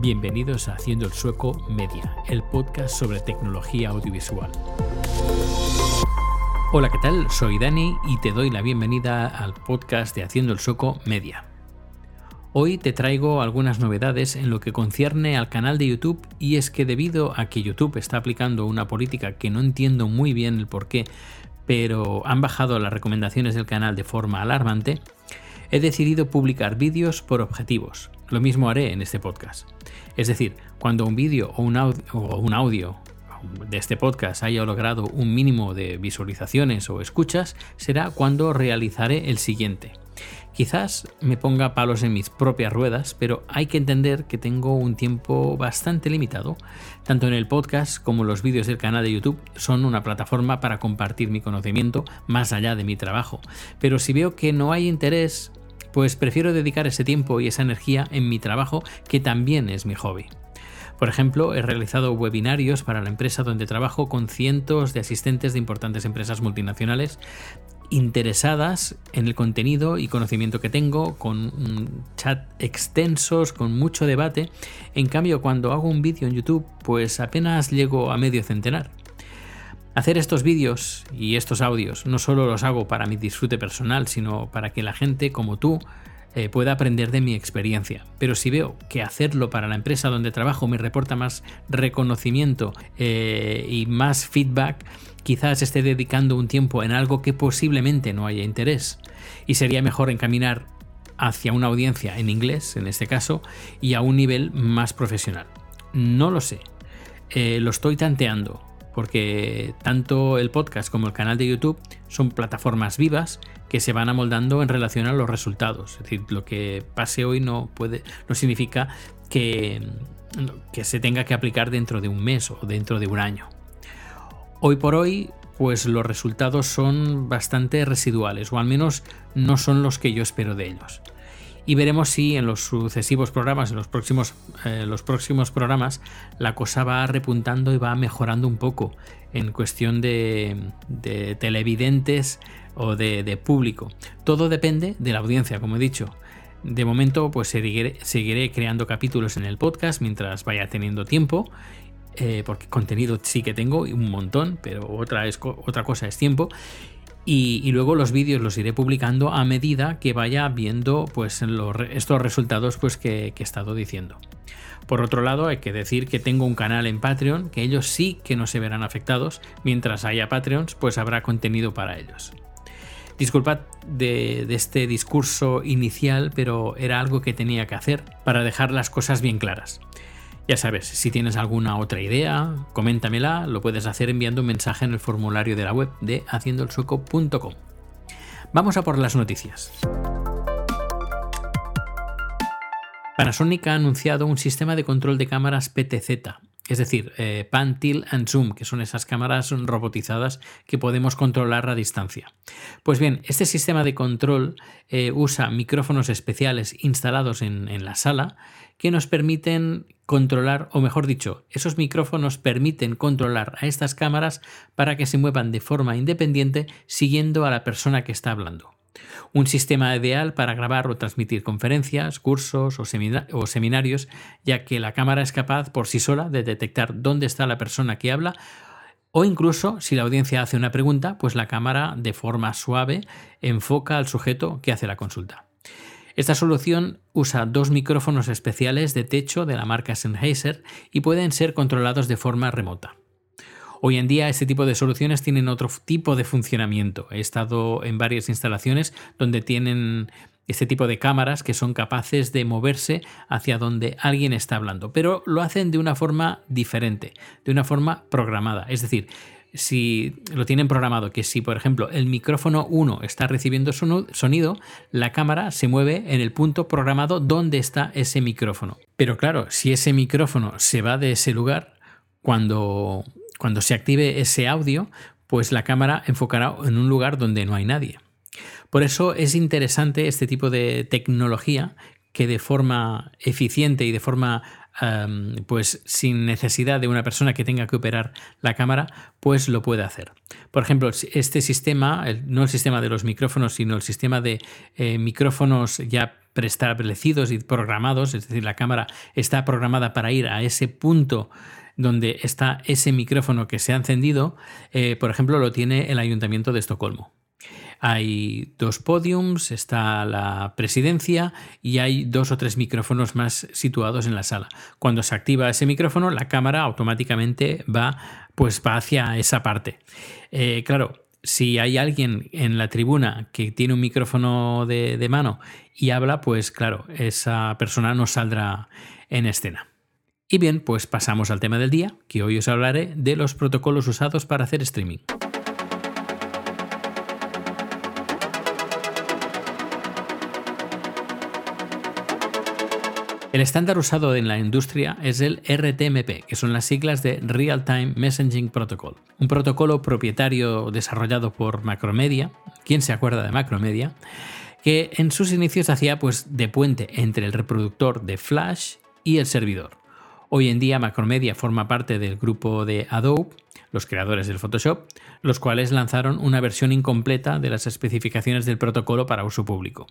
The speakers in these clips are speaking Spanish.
Bienvenidos a Haciendo el Sueco Media, el podcast sobre tecnología audiovisual. Hola, ¿qué tal? Soy Dani y te doy la bienvenida al podcast de Haciendo el Sueco Media. Hoy te traigo algunas novedades en lo que concierne al canal de YouTube y es que debido a que YouTube está aplicando una política que no entiendo muy bien el por qué, pero han bajado las recomendaciones del canal de forma alarmante, he decidido publicar vídeos por objetivos. Lo mismo haré en este podcast. Es decir, cuando un vídeo o, un audio de este podcast haya logrado un mínimo de visualizaciones o escuchas, será cuando realizaré el siguiente. Quizás me ponga palos en mis propias ruedas, pero hay que entender que tengo un tiempo bastante limitado. Tanto en el podcast como los vídeos del canal de YouTube son una plataforma para compartir mi conocimiento más allá de mi trabajo. Pero si veo que no hay interés, pues prefiero dedicar ese tiempo y esa energía en mi trabajo, que también es mi hobby. Por ejemplo, he realizado webinarios para la empresa donde trabajo con cientos de asistentes de importantes empresas multinacionales interesadas en el contenido y conocimiento que tengo, con chat extensos, con mucho debate. En cambio, cuando hago un vídeo en YouTube, pues apenas llego a medio centenar. Hacer estos vídeos y estos audios no solo los hago para mi disfrute personal, sino para que la gente como tú eh, pueda aprender de mi experiencia. Pero si veo que hacerlo para la empresa donde trabajo me reporta más reconocimiento eh, y más feedback, quizás esté dedicando un tiempo en algo que posiblemente no haya interés. Y sería mejor encaminar hacia una audiencia en inglés, en este caso, y a un nivel más profesional. No lo sé. Eh, lo estoy tanteando porque tanto el podcast como el canal de YouTube son plataformas vivas que se van amoldando en relación a los resultados. Es decir, lo que pase hoy no puede, no significa que, que se tenga que aplicar dentro de un mes o dentro de un año. Hoy por hoy, pues los resultados son bastante residuales, o al menos no son los que yo espero de ellos y veremos si en los sucesivos programas, en los próximos, eh, los próximos programas, la cosa va repuntando y va mejorando un poco en cuestión de, televidentes o de, público. Todo depende de la audiencia, como he dicho. De momento, pues seguiré, creando capítulos en el podcast mientras vaya teniendo tiempo. Eh, porque contenido sí que tengo un montón, pero otra, es, otra cosa es tiempo. Y, luego los vídeos los iré publicando a medida que vaya viendo pues, estos resultados pues, que, he estado diciendo. Por otro lado, hay que decir que tengo un canal en Patreon, que ellos sí que no se verán afectados. Mientras haya Patreons, pues habrá contenido para ellos. Disculpad de, este discurso inicial, pero era algo que tenía que hacer para dejar las cosas bien claras. Ya sabes, si tienes alguna otra idea, coméntamela, lo puedes hacer enviando un mensaje en el formulario de la web de haciendoelsueco.com. Vamos a por las noticias. Panasonic ha anunciado un sistema de control de cámaras PTZ, es decir, eh, Pan, Tilt and Zoom, que son esas cámaras robotizadas que podemos controlar a distancia. Pues bien, este sistema de control eh, usa micrófonos especiales instalados en la sala que nos permiten controlar, o mejor dicho, esos micrófonos permiten controlar a estas cámaras para que se muevan de forma independiente siguiendo a la persona que está hablando. Un sistema ideal para grabar o transmitir conferencias, cursos o, seminarios, ya que la cámara es capaz por sí sola de detectar dónde está la persona que habla o incluso si la audiencia hace una pregunta, pues la cámara de forma suave enfoca al sujeto que hace la consulta. Esta solución usa dos micrófonos especiales de techo de la marca Sennheiser y pueden ser controlados de forma remota. Hoy en día este tipo de soluciones tienen otro tipo de funcionamiento. He estado en varias instalaciones donde tienen este tipo de cámaras que son capaces de moverse hacia donde alguien está hablando, pero lo hacen de una forma diferente, de una forma programada. Es decir, si lo tienen programado, que si por ejemplo el micrófono 1 está recibiendo sonido, la cámara se mueve en el punto programado donde está ese micrófono. Pero claro, si ese micrófono se va de ese lugar, cuando, cuando se active ese audio, pues la cámara enfocará en un lugar donde no hay nadie. Por eso es interesante este tipo de tecnología que de forma eficiente y de forma pues sin necesidad de una persona que tenga que operar la cámara, pues lo puede hacer. Por ejemplo, este sistema, no el sistema de los micrófonos, sino el sistema de eh, micrófonos ya preestablecidos y programados, es decir, la cámara está programada para ir a ese punto donde está ese micrófono que se ha encendido, eh, por ejemplo, lo tiene el Ayuntamiento de Estocolmo. Hay dos podiums, está la presidencia y hay dos o tres micrófonos más situados en la sala. Cuando se activa ese micrófono, la cámara automáticamente va, pues, va hacia esa parte. Eh, claro, si hay alguien en la tribuna que tiene un micrófono de, de, mano y habla, pues claro, esa persona no saldrá en escena. Y bien, pues pasamos al tema del día, que hoy os hablaré de los protocolos usados para hacer streaming. El estándar usado en la industria es el RTMP, que son las siglas de Real Time Messaging Protocol, un protocolo propietario desarrollado por Macromedia. ¿Quién se acuerda de Macromedia? Que en sus inicios hacía pues de puente entre el reproductor de Flash y el servidor. Hoy en día Macromedia forma parte del grupo de Adobe, los creadores del Photoshop, los cuales lanzaron una versión incompleta de las especificaciones del protocolo para uso público.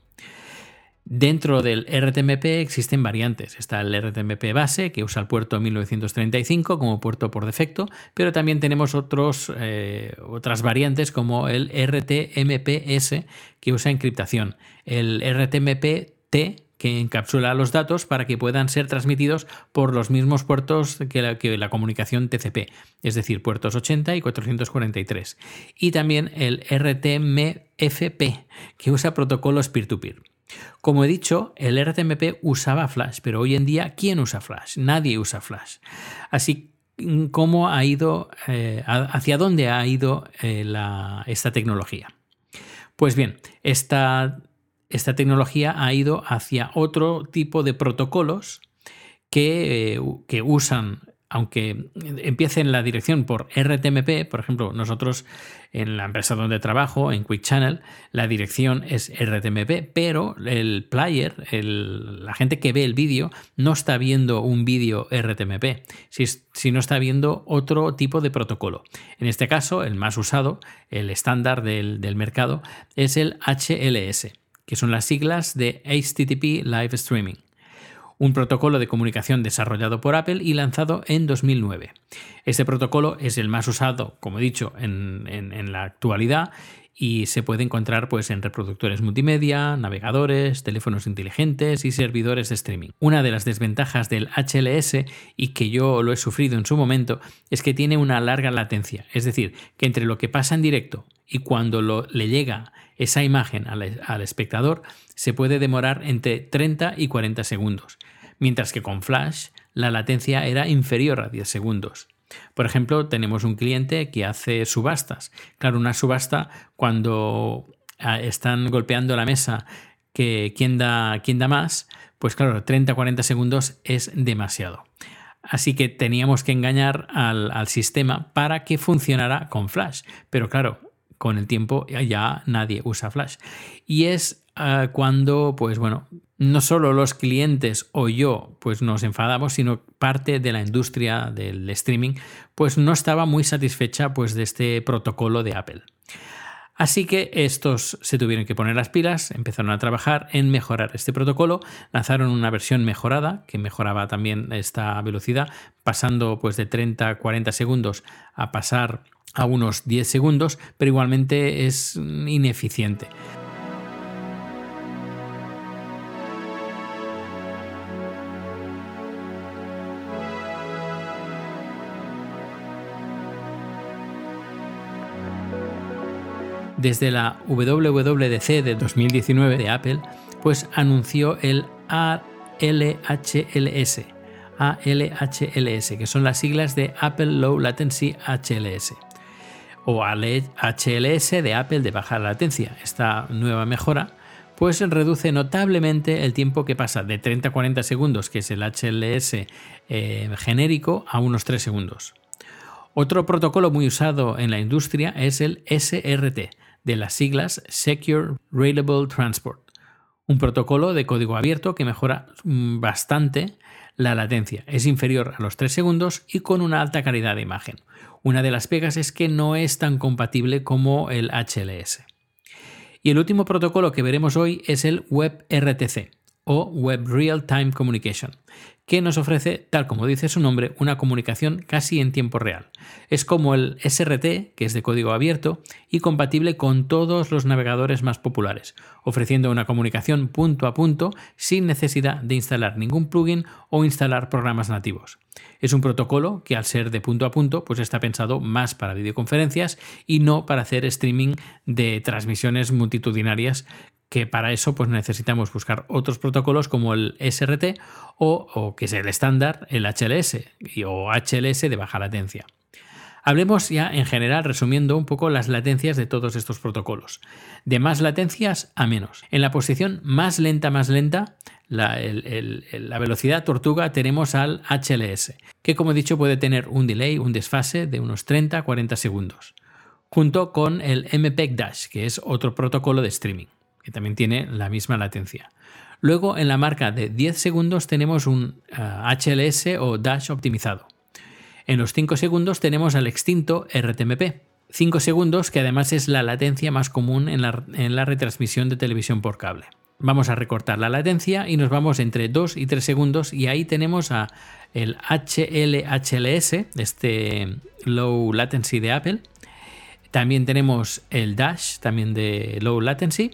Dentro del RTMP existen variantes. Está el RTMP base, que usa el puerto 1935 como puerto por defecto, pero también tenemos otros, eh, otras variantes como el RTMPS, que usa encriptación, el RTMP-T, que encapsula los datos para que puedan ser transmitidos por los mismos puertos que la, comunicación TCP, es decir, puertos 80 y 443. Y también el RTMFP, que usa protocolos peer-to-peer. peer to peer como he dicho, el RTMP usaba Flash, pero hoy en día, ¿quién usa Flash? Nadie usa Flash. Así cómo ha ido, eh, hacia dónde ha ido eh, esta tecnología. Pues bien, esta, esta, tecnología ha ido hacia otro tipo de protocolos que, eh, que usan aunque empiece en la dirección por RTMP, por ejemplo, nosotros en la empresa donde trabajo, en Quick Channel, la dirección es RTMP, pero el player, la gente que ve el vídeo, no está viendo un vídeo RTMP, sino está viendo otro tipo de protocolo. En este caso, el más usado, el estándar del, del mercado, es el HLS, que son las siglas de HTTP Live Streaming un protocolo de comunicación desarrollado por Apple y lanzado en 2009. Este protocolo es el más usado, como he dicho, en, la actualidad y se puede encontrar pues, en reproductores multimedia, navegadores, teléfonos inteligentes y servidores de streaming. Una de las desventajas del HLS, y que yo lo he sufrido en su momento, es que tiene una larga latencia, es decir, que entre lo que pasa en directo y cuando lo, le llega esa imagen al, espectador, se puede demorar entre 30 y 40 segundos mientras que con Flash la latencia era inferior a 10 segundos. Por ejemplo, tenemos un cliente que hace subastas. Claro, una subasta cuando ah, están golpeando la mesa que quién da, quién da más, pues claro, 30-40 segundos es demasiado. Así que teníamos que engañar al, al, sistema para que funcionara con Flash. Pero claro, con el tiempo ya nadie usa Flash. Y es ah, cuando, pues bueno, no solo los clientes o yo pues nos enfadamos, sino parte de la industria del streaming pues no estaba muy satisfecha pues de este protocolo de Apple. Así que estos se tuvieron que poner las pilas, empezaron a trabajar en mejorar este protocolo, lanzaron una versión mejorada que mejoraba también esta velocidad, pasando pues de 30 a 40 segundos a pasar a unos 10 segundos, pero igualmente es ineficiente. Desde la WWDC de 2019 de Apple, pues anunció el ALHLS, ALHLS, que son las siglas de Apple Low Latency HLS o HLS de Apple de baja latencia. Esta nueva mejora pues reduce notablemente el tiempo que pasa de 30 a 40 segundos, que es el HLS eh, genérico, a unos 3 segundos. Otro protocolo muy usado en la industria es el SRT, de las siglas Secure Reliable Transport, un protocolo de código abierto que mejora bastante la latencia. Es inferior a los 3 segundos y con una alta calidad de imagen. Una de las pegas es que no es tan compatible como el HLS. Y el último protocolo que veremos hoy es el WebRTC, o Web Real Time Communication, que nos ofrece, tal como dice su nombre, una comunicación casi en tiempo real. Es como el SRT, que es de código abierto y compatible con todos los navegadores más populares, ofreciendo una comunicación punto a punto sin necesidad de instalar ningún plugin o instalar programas nativos. Es un protocolo que al ser de punto a punto, pues está pensado más para videoconferencias y no para hacer streaming de transmisiones multitudinarias que para eso pues necesitamos buscar otros protocolos como el SRT o, que es el estándar, el HLS o HLS de baja latencia. Hablemos ya en general, resumiendo un poco las latencias de todos estos protocolos. De más latencias a menos. En la posición más lenta, más lenta, la, la, velocidad tortuga tenemos al HLS, que como he dicho puede tener un delay, un desfase de unos 30-40 segundos, junto con el MPEG Dash, que es otro protocolo de streaming también tiene la misma latencia. Luego en la marca de 10 segundos tenemos un HLS eh, o Dash optimizado. En los 5 segundos tenemos al extinto RTMP. 5 segundos que además es la latencia más común en la, en la retransmisión de televisión por cable. Vamos a recortar la latencia y nos vamos entre 2 y 3 segundos y ahí tenemos a el HLHLS, este Low Latency de Apple. También tenemos el Dash, también de Low Latency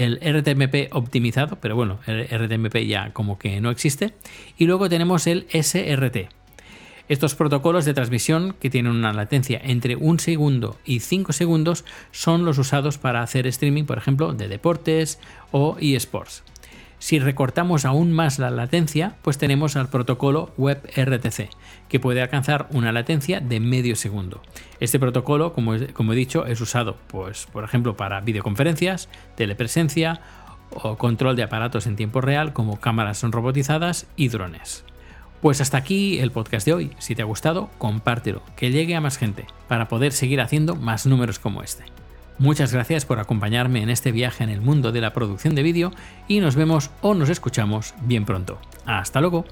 el RTMP optimizado, pero bueno, el RTMP ya como que no existe. Y luego tenemos el SRT. Estos protocolos de transmisión que tienen una latencia entre un segundo y 5 segundos son los usados para hacer streaming, por ejemplo, de deportes o eSports. Si recortamos aún más la latencia, pues tenemos al protocolo WebRTC, que puede alcanzar una latencia de medio segundo. Este protocolo, como, he dicho, es usado, pues, por ejemplo, para videoconferencias, telepresencia o control de aparatos en tiempo real como cámaras robotizadas y drones. Pues hasta aquí el podcast de hoy. Si te ha gustado, compártelo, que llegue a más gente, para poder seguir haciendo más números como este. Muchas gracias por acompañarme en este viaje en el mundo de la producción de vídeo y nos vemos o nos escuchamos bien pronto. Hasta luego.